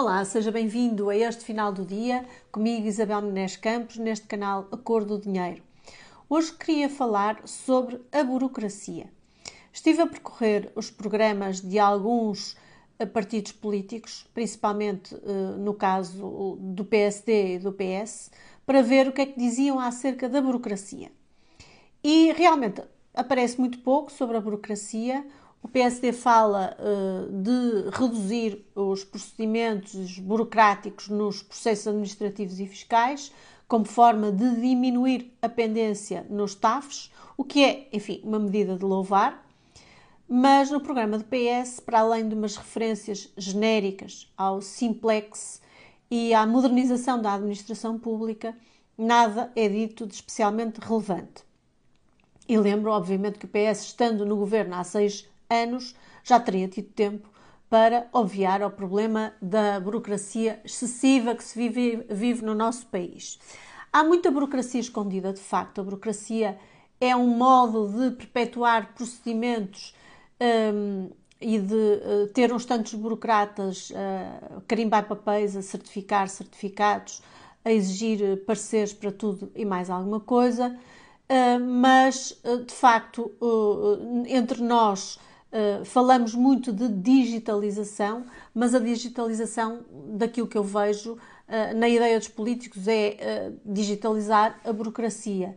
Olá, seja bem-vindo a este final do dia, comigo Isabel Menés Campos, neste canal Acordo do Dinheiro. Hoje queria falar sobre a burocracia. Estive a percorrer os programas de alguns eh, partidos políticos, principalmente eh, no caso do PSD e do PS, para ver o que é que diziam acerca da burocracia. E realmente aparece muito pouco sobre a burocracia. O PSD fala uh, de reduzir os procedimentos burocráticos nos processos administrativos e fiscais, como forma de diminuir a pendência nos TAFs, o que é, enfim, uma medida de louvar. Mas no programa do PS, para além de umas referências genéricas ao simplex e à modernização da administração pública, nada é dito de especialmente relevante. E lembro, obviamente, que o PS, estando no governo há seis anos, já teria tido tempo para obviar ao problema da burocracia excessiva que se vive, vive no nosso país. Há muita burocracia escondida, de facto. A burocracia é um modo de perpetuar procedimentos um, e de uh, ter uns tantos burocratas uh, a carimbar papéis, a certificar certificados, a exigir pareceres para tudo e mais alguma coisa. Uh, mas, de facto, entre nós Uh, falamos muito de digitalização, mas a digitalização, daquilo que eu vejo uh, na ideia dos políticos, é uh, digitalizar a burocracia.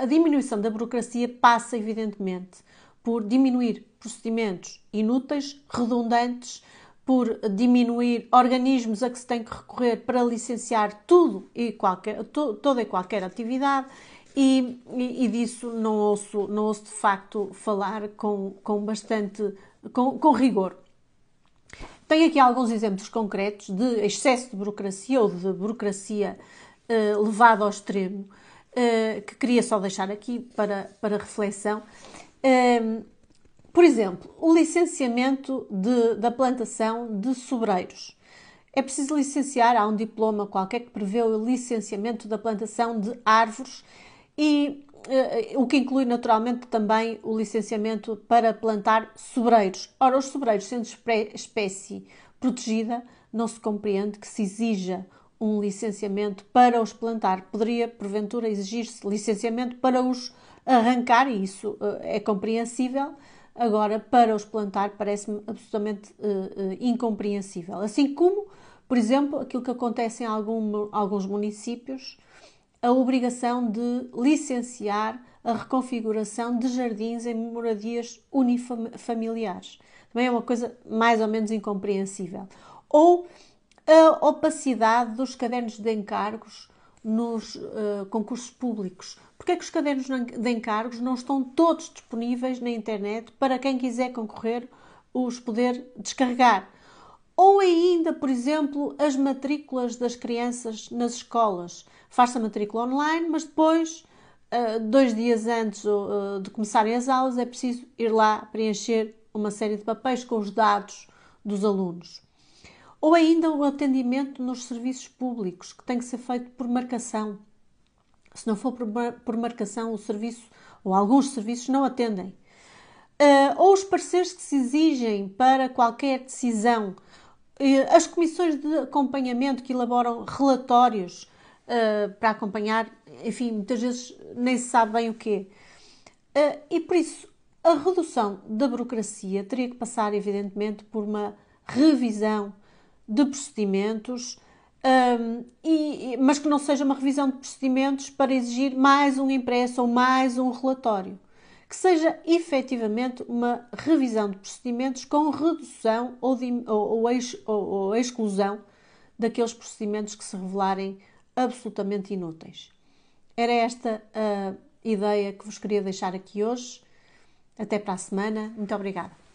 a diminuição da burocracia passa, evidentemente, por diminuir procedimentos inúteis, redundantes, por diminuir organismos a que se tem que recorrer para licenciar tudo e qualquer, to, toda e qualquer atividade e, e, disso não ouço, não ouço de facto falar com, com bastante com, com rigor. Tenho aqui alguns exemplos concretos de excesso de burocracia ou de burocracia uh, levada ao extremo uh, que queria só deixar aqui para, para reflexão. Uh, por exemplo, o licenciamento de, da plantação de sobreiros. É preciso licenciar, há um diploma qualquer que prevê o licenciamento da plantação de árvores e uh, o que inclui naturalmente também o licenciamento para plantar sobreiros. Ora, os sobreiros, sendo espécie protegida, não se compreende que se exija um licenciamento para os plantar. Poderia, porventura, exigir-se licenciamento para os arrancar, e isso uh, é compreensível. Agora, para os plantar, parece-me absolutamente uh, incompreensível. Assim como, por exemplo, aquilo que acontece em algum, alguns municípios, a obrigação de licenciar a reconfiguração de jardins em moradias unifamiliares. Também é uma coisa mais ou menos incompreensível. Ou a opacidade dos cadernos de encargos nos uh, concursos públicos. Porque é que os cadernos de encargos não estão todos disponíveis na internet para quem quiser concorrer os poder descarregar? Ou ainda, por exemplo, as matrículas das crianças nas escolas. Faz-se a matrícula online, mas depois, ah, dois dias antes ah, de começarem as aulas, é preciso ir lá preencher uma série de papéis com os dados dos alunos. Ou ainda o atendimento nos serviços públicos, que tem que ser feito por marcação. Se não for por marcação, o serviço ou alguns serviços não atendem. Uh, ou os pareceres que se exigem para qualquer decisão, as comissões de acompanhamento que elaboram relatórios uh, para acompanhar, enfim, muitas vezes nem se sabe bem o quê. Uh, e por isso, a redução da burocracia teria que passar, evidentemente, por uma revisão de procedimentos, um, e, mas que não seja uma revisão de procedimentos para exigir mais um impresso ou mais um relatório que seja efetivamente uma revisão de procedimentos com redução ou, de, ou, ou, ex, ou, exclusão daqueles procedimentos que se revelarem absolutamente inúteis. Era esta a ideia que vos queria deixar aqui hoje. Até para a semana. Muito obrigada.